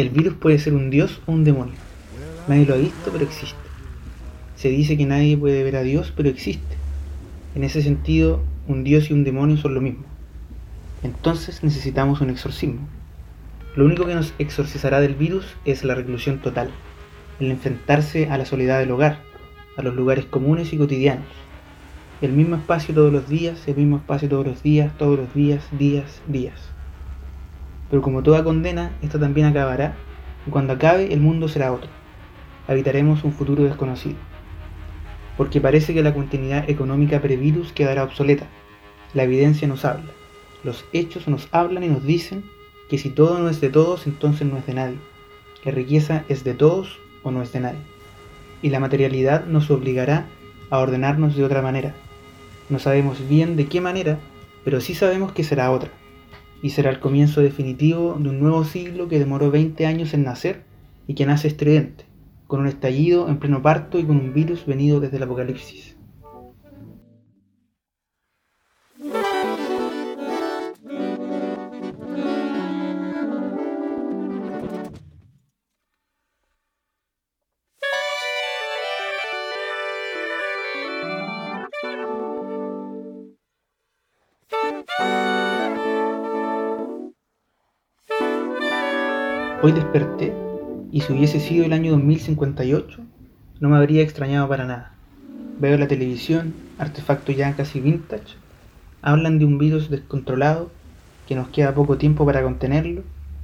El virus puede ser un dios o un demonio. Nadie lo ha visto, pero existe. Se dice que nadie puede ver a Dios, pero existe. En ese sentido, un dios y un demonio son lo mismo. Entonces necesitamos un exorcismo. Lo único que nos exorcizará del virus es la reclusión total, el enfrentarse a la soledad del hogar, a los lugares comunes y cotidianos. El mismo espacio todos los días, el mismo espacio todos los días, todos los días, días, días. Pero como toda condena, esta también acabará, y cuando acabe el mundo será otro. Habitaremos un futuro desconocido. Porque parece que la continuidad económica previrus quedará obsoleta. La evidencia nos habla. Los hechos nos hablan y nos dicen que si todo no es de todos, entonces no es de nadie. La riqueza es de todos o no es de nadie. Y la materialidad nos obligará a ordenarnos de otra manera. No sabemos bien de qué manera, pero sí sabemos que será otra. Y será el comienzo definitivo de un nuevo siglo que demoró 20 años en nacer y que nace estridente, con un estallido en pleno parto y con un virus venido desde el apocalipsis. Hoy desperté y si hubiese sido el año 2058 no me habría extrañado para nada. Veo la televisión, artefacto ya casi vintage, hablan de un virus descontrolado que nos queda poco tiempo para contenerlo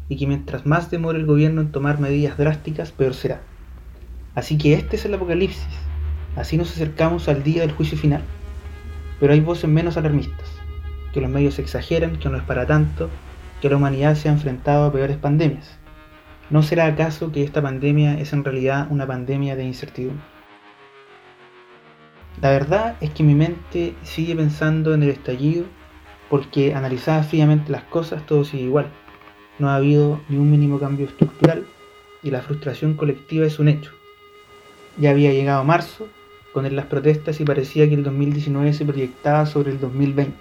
y que mientras más demore el gobierno en tomar medidas drásticas, peor será. Así que este es el apocalipsis, así nos acercamos al día del juicio final. Pero hay voces menos alarmistas, que los medios exageran, que no es para tanto, que la humanidad se ha enfrentado a peores pandemias ¿No será acaso que esta pandemia es en realidad una pandemia de incertidumbre? La verdad es que mi mente sigue pensando en el estallido porque analizadas fríamente las cosas todo sigue igual. No ha habido ni un mínimo cambio estructural y la frustración colectiva es un hecho. Ya había llegado marzo, con las protestas y parecía que el 2019 se proyectaba sobre el 2020,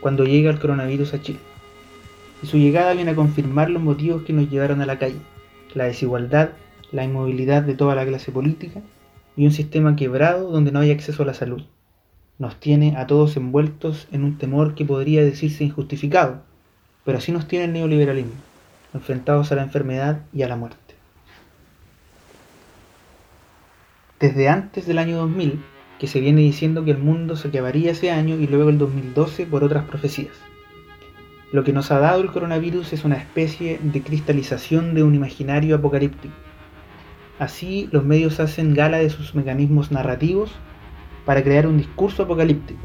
cuando llega el coronavirus a Chile y su llegada viene a confirmar los motivos que nos llevaron a la calle, la desigualdad, la inmovilidad de toda la clase política y un sistema quebrado donde no hay acceso a la salud. Nos tiene a todos envueltos en un temor que podría decirse injustificado, pero así nos tiene el neoliberalismo, enfrentados a la enfermedad y a la muerte. Desde antes del año 2000, que se viene diciendo que el mundo se acabaría ese año y luego el 2012 por otras profecías. Lo que nos ha dado el coronavirus es una especie de cristalización de un imaginario apocalíptico. Así, los medios hacen gala de sus mecanismos narrativos para crear un discurso apocalíptico.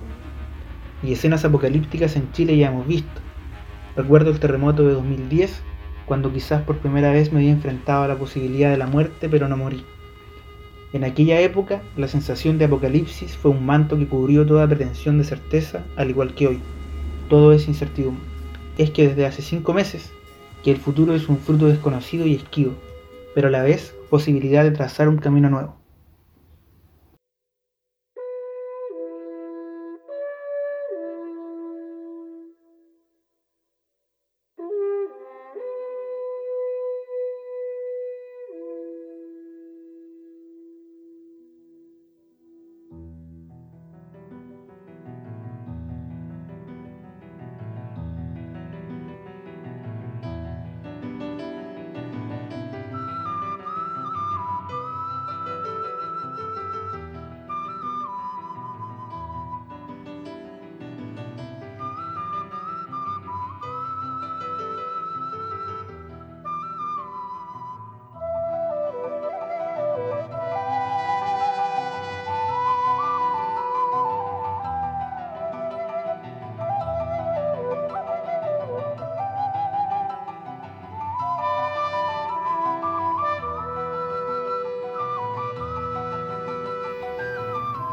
Y escenas apocalípticas en Chile ya hemos visto. Recuerdo el terremoto de 2010, cuando quizás por primera vez me había enfrentado a la posibilidad de la muerte, pero no morí. En aquella época, la sensación de apocalipsis fue un manto que cubrió toda pretensión de certeza, al igual que hoy. Todo es incertidumbre es que desde hace cinco meses que el futuro es un fruto desconocido y esquivo, pero a la vez posibilidad de trazar un camino nuevo.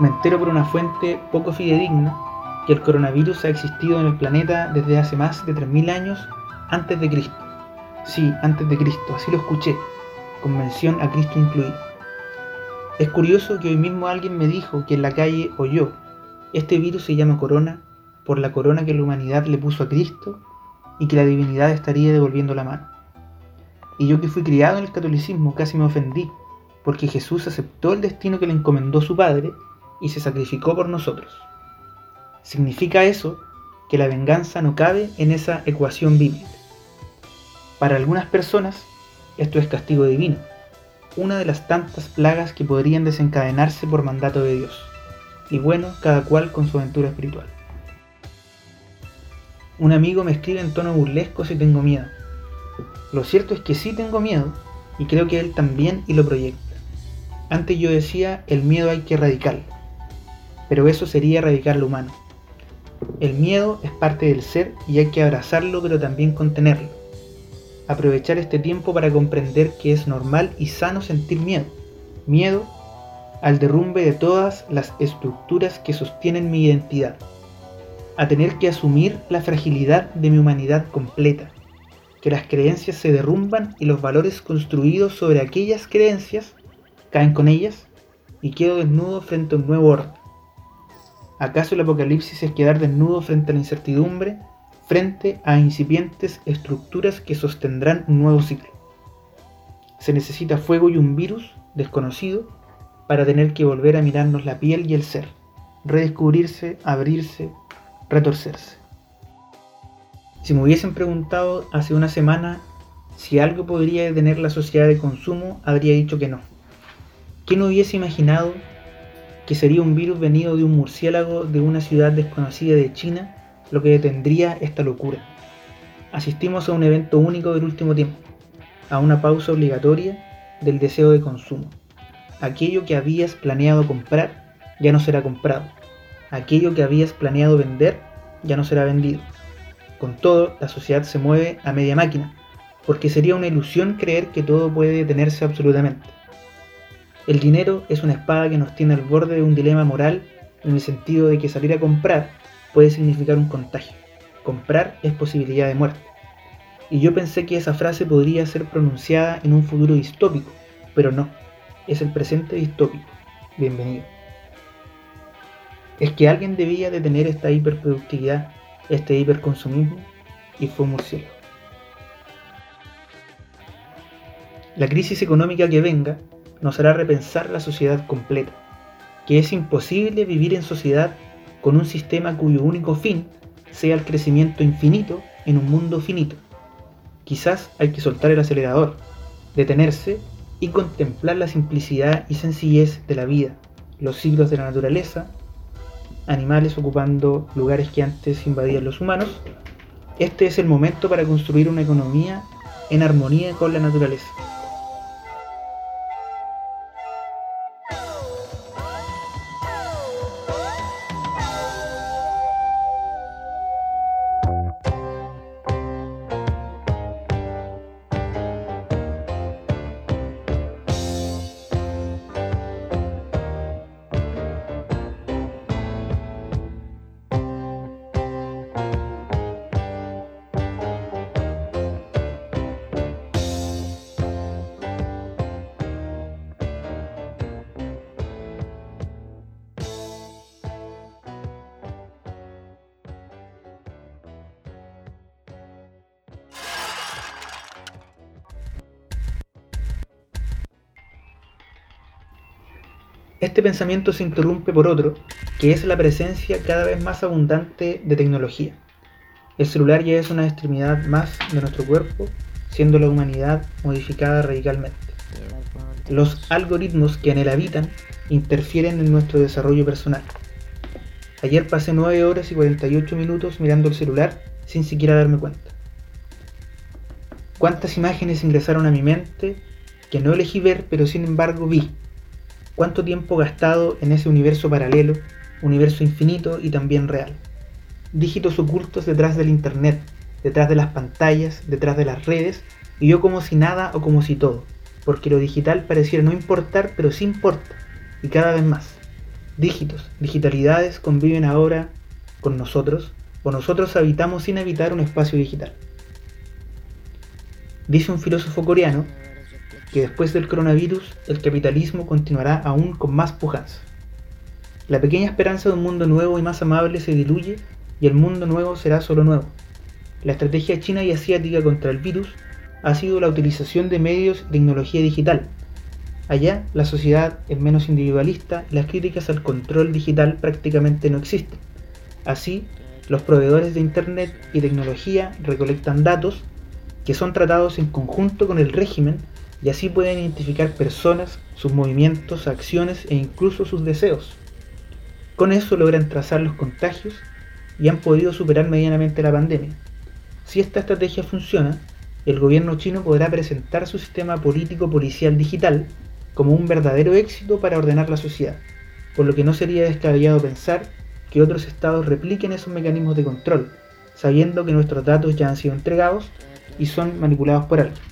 Me entero por una fuente poco fidedigna que el coronavirus ha existido en el planeta desde hace más de 3.000 años antes de Cristo. Sí, antes de Cristo, así lo escuché, con mención a Cristo incluido. Es curioso que hoy mismo alguien me dijo que en la calle oyó, este virus se llama corona por la corona que la humanidad le puso a Cristo y que la divinidad estaría devolviendo la mano. Y yo que fui criado en el catolicismo casi me ofendí, porque Jesús aceptó el destino que le encomendó su Padre y se sacrificó por nosotros. ¿Significa eso que la venganza no cabe en esa ecuación bíblica? Para algunas personas, esto es castigo divino, una de las tantas plagas que podrían desencadenarse por mandato de Dios. Y bueno, cada cual con su aventura espiritual. Un amigo me escribe en tono burlesco si tengo miedo. Lo cierto es que sí tengo miedo, y creo que él también y lo proyecta. Antes yo decía, el miedo hay que erradicarlo, pero eso sería erradicar lo humano. El miedo es parte del ser y hay que abrazarlo pero también contenerlo. Aprovechar este tiempo para comprender que es normal y sano sentir miedo. Miedo al derrumbe de todas las estructuras que sostienen mi identidad. A tener que asumir la fragilidad de mi humanidad completa. Que las creencias se derrumban y los valores construidos sobre aquellas creencias caen con ellas y quedo desnudo frente a un nuevo orden. ¿Acaso el apocalipsis es quedar desnudo frente a la incertidumbre, frente a incipientes estructuras que sostendrán un nuevo ciclo? Se necesita fuego y un virus desconocido para tener que volver a mirarnos la piel y el ser, redescubrirse, abrirse, retorcerse. Si me hubiesen preguntado hace una semana si algo podría detener la sociedad de consumo, habría dicho que no. ¿Quién hubiese imaginado que sería un virus venido de un murciélago de una ciudad desconocida de China lo que detendría esta locura. Asistimos a un evento único del último tiempo, a una pausa obligatoria del deseo de consumo. Aquello que habías planeado comprar ya no será comprado. Aquello que habías planeado vender ya no será vendido. Con todo, la sociedad se mueve a media máquina, porque sería una ilusión creer que todo puede detenerse absolutamente. El dinero es una espada que nos tiene al borde de un dilema moral en el sentido de que salir a comprar puede significar un contagio. Comprar es posibilidad de muerte. Y yo pensé que esa frase podría ser pronunciada en un futuro distópico, pero no, es el presente distópico. Bienvenido. Es que alguien debía de tener esta hiperproductividad, este hiperconsumismo, y fue. La crisis económica que venga nos hará repensar la sociedad completa, que es imposible vivir en sociedad con un sistema cuyo único fin sea el crecimiento infinito en un mundo finito. Quizás hay que soltar el acelerador, detenerse y contemplar la simplicidad y sencillez de la vida, los siglos de la naturaleza, animales ocupando lugares que antes invadían los humanos. Este es el momento para construir una economía en armonía con la naturaleza. Este pensamiento se interrumpe por otro, que es la presencia cada vez más abundante de tecnología. El celular ya es una extremidad más de nuestro cuerpo, siendo la humanidad modificada radicalmente. Los algoritmos que en él habitan interfieren en nuestro desarrollo personal. Ayer pasé 9 horas y 48 minutos mirando el celular sin siquiera darme cuenta. ¿Cuántas imágenes ingresaron a mi mente que no elegí ver pero sin embargo vi? Cuánto tiempo gastado en ese universo paralelo, universo infinito y también real. Dígitos ocultos detrás del Internet, detrás de las pantallas, detrás de las redes, y yo como si nada o como si todo, porque lo digital pareciera no importar, pero sí importa, y cada vez más. Dígitos, digitalidades conviven ahora con nosotros, o nosotros habitamos sin habitar un espacio digital. Dice un filósofo coreano que después del coronavirus el capitalismo continuará aún con más pujanza. La pequeña esperanza de un mundo nuevo y más amable se diluye y el mundo nuevo será solo nuevo. La estrategia china y asiática contra el virus ha sido la utilización de medios y tecnología digital. Allá la sociedad es menos individualista y las críticas al control digital prácticamente no existen. Así, los proveedores de Internet y tecnología recolectan datos que son tratados en conjunto con el régimen y así pueden identificar personas, sus movimientos, acciones e incluso sus deseos. Con eso logran trazar los contagios y han podido superar medianamente la pandemia. Si esta estrategia funciona, el gobierno chino podrá presentar su sistema político policial digital como un verdadero éxito para ordenar la sociedad, por lo que no sería descabellado pensar que otros estados repliquen esos mecanismos de control, sabiendo que nuestros datos ya han sido entregados y son manipulados por alguien.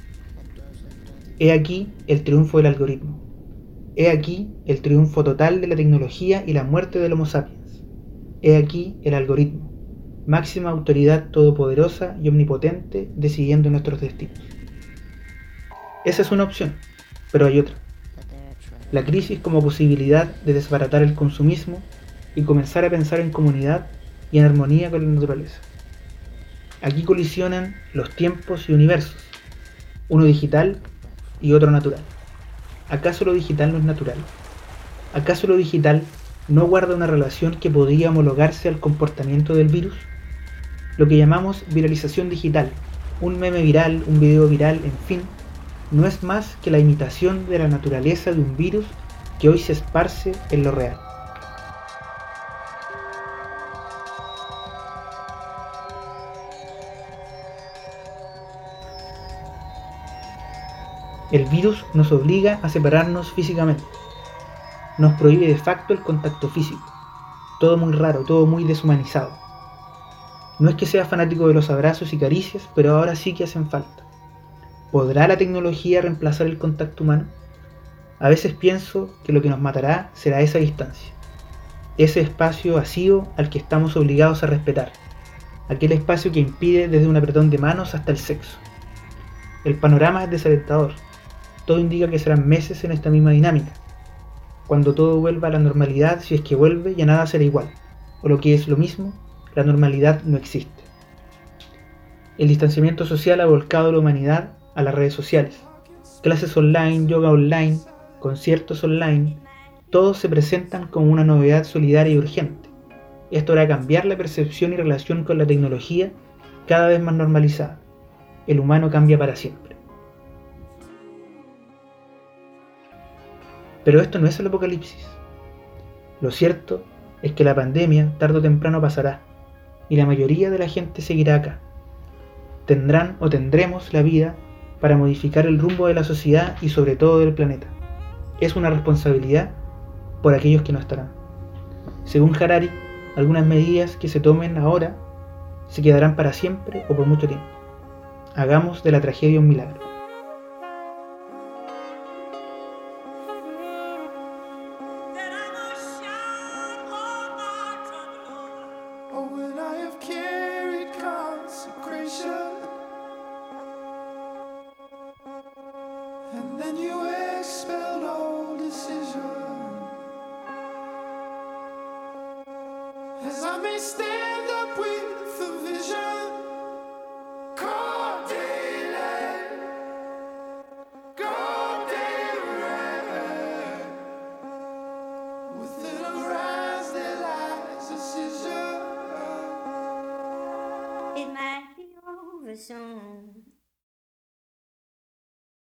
He aquí el triunfo del algoritmo. He aquí el triunfo total de la tecnología y la muerte del Homo sapiens. He aquí el algoritmo, máxima autoridad todopoderosa y omnipotente decidiendo nuestros destinos. Esa es una opción, pero hay otra. La crisis como posibilidad de desbaratar el consumismo y comenzar a pensar en comunidad y en armonía con la naturaleza. Aquí colisionan los tiempos y universos, uno digital y otro natural. ¿Acaso lo digital no es natural? ¿Acaso lo digital no guarda una relación que podría homologarse al comportamiento del virus? Lo que llamamos viralización digital, un meme viral, un video viral, en fin, no es más que la imitación de la naturaleza de un virus que hoy se esparce en lo real. El virus nos obliga a separarnos físicamente. Nos prohíbe de facto el contacto físico. Todo muy raro, todo muy deshumanizado. No es que sea fanático de los abrazos y caricias, pero ahora sí que hacen falta. ¿Podrá la tecnología reemplazar el contacto humano? A veces pienso que lo que nos matará será esa distancia, ese espacio vacío al que estamos obligados a respetar, aquel espacio que impide desde un apretón de manos hasta el sexo. El panorama es desalentador, todo indica que serán meses en esta misma dinámica. Cuando todo vuelva a la normalidad, si es que vuelve, ya nada será igual. O lo que es lo mismo, la normalidad no existe. El distanciamiento social ha volcado a la humanidad a las redes sociales. Clases online, yoga online, conciertos online, todos se presentan como una novedad solidaria y urgente. Esto hará cambiar la percepción y relación con la tecnología cada vez más normalizada. El humano cambia para siempre. Pero esto no es el apocalipsis. Lo cierto es que la pandemia tarde o temprano pasará y la mayoría de la gente seguirá acá. Tendrán o tendremos la vida para modificar el rumbo de la sociedad y sobre todo del planeta. Es una responsabilidad por aquellos que no estarán. Según Harari, algunas medidas que se tomen ahora se quedarán para siempre o por mucho tiempo. Hagamos de la tragedia un milagro. me stand.